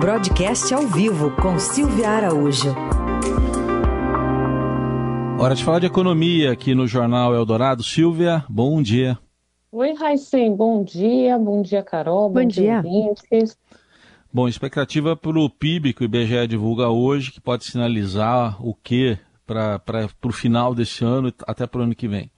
Broadcast ao vivo com Silvia Araújo. Hora de falar de economia aqui no Jornal Eldorado. Silvia, bom dia. Oi, Raicem, bom dia. Bom dia, Carol. Bom, bom dia. dia bom, expectativa para o PIB que o IBGE divulga hoje, que pode sinalizar o que para o final desse ano até para o ano que vem.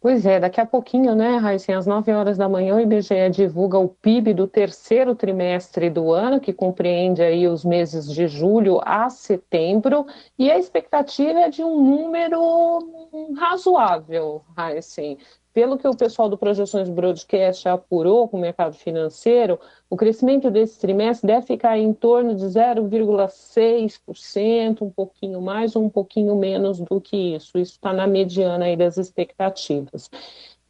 Pois é, daqui a pouquinho, né, Raíssen, às 9 horas da manhã, o IBGE divulga o PIB do terceiro trimestre do ano, que compreende aí os meses de julho a setembro, e a expectativa é de um número razoável, Raíssen pelo que o pessoal do Projeções Broadcast apurou com o mercado financeiro, o crescimento desse trimestre deve ficar em torno de 0,6%, um pouquinho mais ou um pouquinho menos do que isso. Isso está na mediana das expectativas.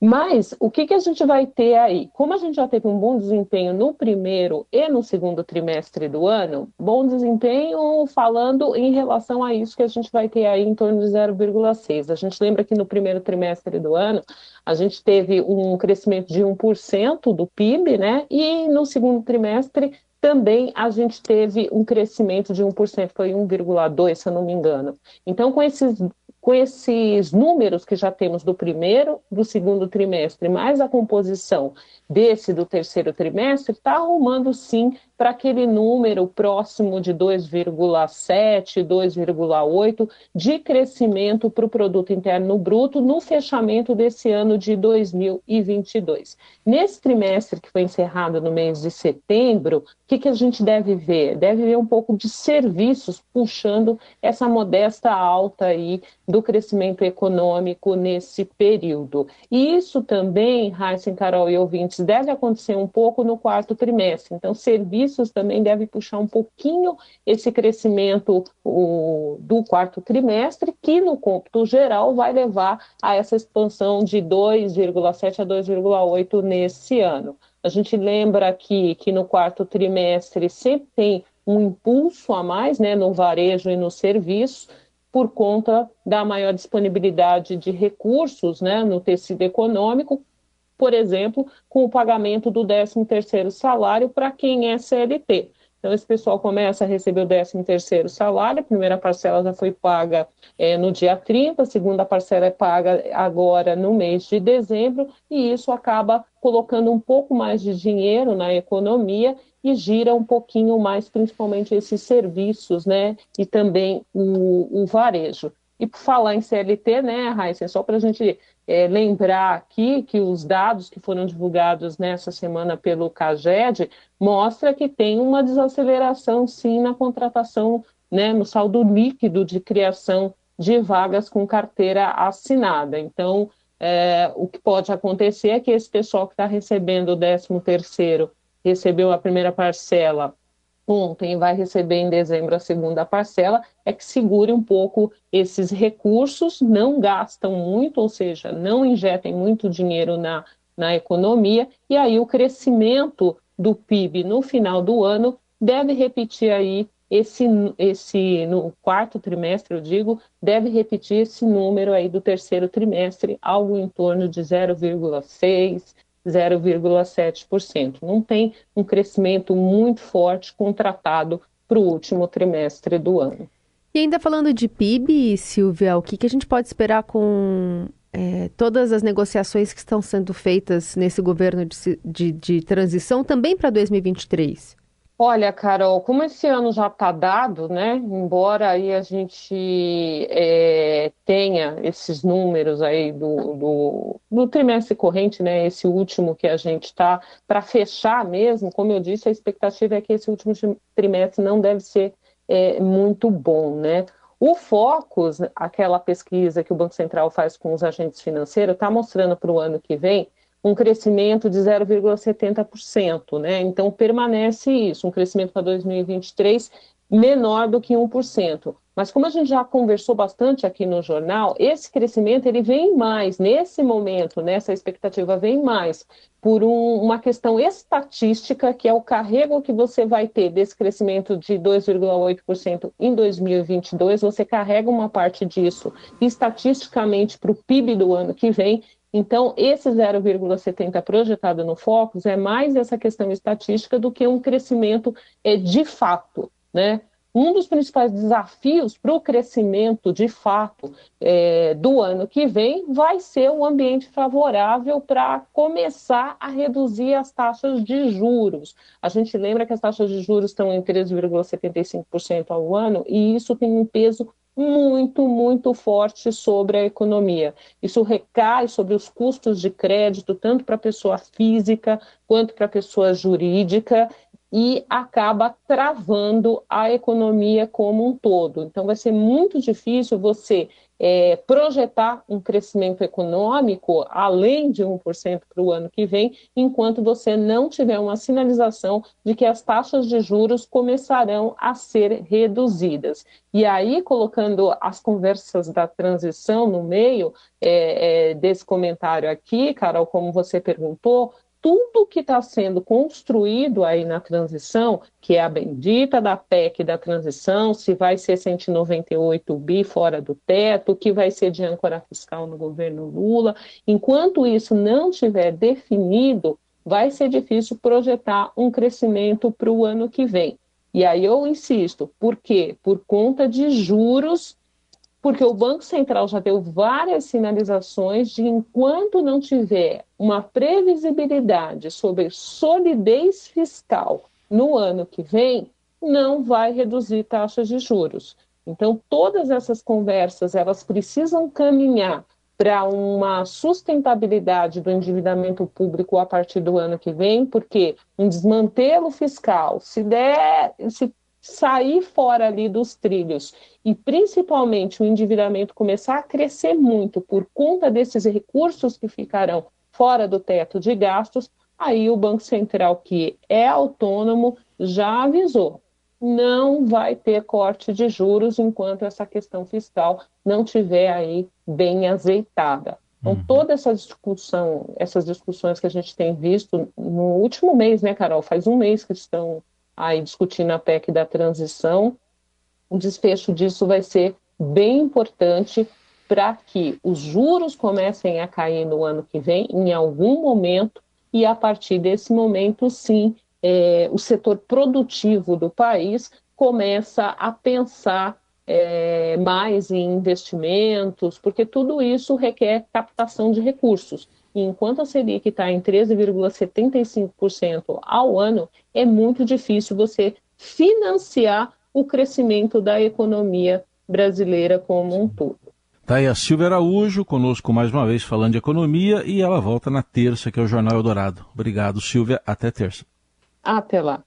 Mas o que, que a gente vai ter aí? Como a gente já teve um bom desempenho no primeiro e no segundo trimestre do ano, bom desempenho falando em relação a isso que a gente vai ter aí em torno de 0,6. A gente lembra que no primeiro trimestre do ano a gente teve um crescimento de 1% do PIB, né? E no segundo trimestre também a gente teve um crescimento de 1%, foi 1,2%, se eu não me engano. Então, com esses com esses números que já temos do primeiro, do segundo trimestre, mais a composição desse do terceiro trimestre, está arrumando sim para aquele número próximo de 2,7, 2,8 de crescimento para o produto interno bruto no fechamento desse ano de 2022. Nesse trimestre que foi encerrado no mês de setembro, o que, que a gente deve ver? Deve ver um pouco de serviços puxando essa modesta alta aí do crescimento econômico nesse período. E isso também, Raíssa, Carol e ouvintes, deve acontecer um pouco no quarto trimestre. Então, serviços também deve puxar um pouquinho esse crescimento o, do quarto trimestre, que no cômputo geral vai levar a essa expansão de 2,7 a 2,8 nesse ano. A gente lembra aqui que no quarto trimestre sempre tem um impulso a mais né, no varejo e no serviço, por conta da maior disponibilidade de recursos né, no tecido econômico, por exemplo, com o pagamento do 13º salário para quem é CLT. Então, esse pessoal começa a receber o 13º salário, a primeira parcela já foi paga é, no dia 30, a segunda parcela é paga agora no mês de dezembro, e isso acaba colocando um pouco mais de dinheiro na economia e gira um pouquinho mais, principalmente esses serviços, né, e também o, o varejo. E por falar em CLT, né, Raíssa, só para a gente é, lembrar aqui que os dados que foram divulgados nessa semana pelo CAGED mostra que tem uma desaceleração, sim, na contratação, né, no saldo líquido de criação de vagas com carteira assinada. Então, é, o que pode acontecer é que esse pessoal que está recebendo o 13 terceiro recebeu a primeira parcela ontem vai receber em dezembro a segunda parcela, é que segure um pouco esses recursos, não gastam muito, ou seja, não injetem muito dinheiro na, na economia, e aí o crescimento do PIB no final do ano deve repetir aí esse, esse no quarto trimestre, eu digo, deve repetir esse número aí do terceiro trimestre, algo em torno de 0,6, 0,7%. Não tem um crescimento muito forte contratado para o último trimestre do ano. E ainda falando de PIB, Silvia, o que, que a gente pode esperar com é, todas as negociações que estão sendo feitas nesse governo de, de, de transição também para 2023? Olha, Carol, como esse ano já está dado, né? Embora aí a gente é, tenha esses números aí do, do, do, trimestre corrente, né? Esse último que a gente está para fechar mesmo, como eu disse, a expectativa é que esse último trimestre não deve ser é, muito bom, né? O Focus, aquela pesquisa que o Banco Central faz com os agentes financeiros, está mostrando para o ano que vem um crescimento de 0,70%, né? Então permanece isso, um crescimento para 2023 menor do que 1%. Mas como a gente já conversou bastante aqui no jornal, esse crescimento ele vem mais, nesse momento, nessa expectativa vem mais, por um, uma questão estatística, que é o carrego que você vai ter desse crescimento de 2,8% em 2022, você carrega uma parte disso estatisticamente para o PIB do ano que vem, Então, esse 0,70 projetado no Focus é mais essa questão estatística do que um crescimento é, de fato, né? Um dos principais desafios para o crescimento de fato é, do ano que vem vai ser um ambiente favorável para começar a reduzir as taxas de juros. A gente lembra que as taxas de juros estão em 13,75% ao ano e isso tem um peso muito, muito forte sobre a economia. Isso recai sobre os custos de crédito, tanto para a pessoa física quanto para a pessoa jurídica, e acaba travando a economia como um todo. Então, vai ser muito difícil você é, projetar um crescimento econômico além de 1% para o ano que vem, enquanto você não tiver uma sinalização de que as taxas de juros começarão a ser reduzidas. E aí, colocando as conversas da transição no meio é, é, desse comentário aqui, Carol, como você perguntou, tudo que está sendo construído aí na transição, que é a bendita da PEC da transição, se vai ser 198 bi fora do teto, que vai ser de âncora fiscal no governo Lula, enquanto isso não tiver definido, vai ser difícil projetar um crescimento para o ano que vem. E aí eu insisto, por quê? Por conta de juros porque o Banco Central já deu várias sinalizações de enquanto não tiver uma previsibilidade sobre solidez fiscal no ano que vem, não vai reduzir taxas de juros. Então, todas essas conversas, elas precisam caminhar para uma sustentabilidade do endividamento público a partir do ano que vem, porque um desmantelo fiscal, se der, se sair fora ali dos trilhos e principalmente o endividamento começar a crescer muito por conta desses recursos que ficarão fora do teto de gastos, aí o Banco Central, que é autônomo, já avisou. Não vai ter corte de juros enquanto essa questão fiscal não tiver aí bem azeitada. Então, uhum. toda essa discussão, essas discussões que a gente tem visto no último mês, né, Carol? Faz um mês que estão aí discutindo a PEC da transição. O desfecho disso vai ser bem importante para que os juros comecem a cair no ano que vem, em algum momento, e a partir desse momento, sim, é, o setor produtivo do país começa a pensar é, mais em investimentos, porque tudo isso requer captação de recursos. E enquanto a Selic está em 13,75% ao ano, é muito difícil você financiar o crescimento da economia brasileira como um todo. Tá aí a Silvia Araújo conosco mais uma vez falando de economia e ela volta na terça, que é o Jornal Eldorado. Obrigado, Silvia. Até terça. Até lá.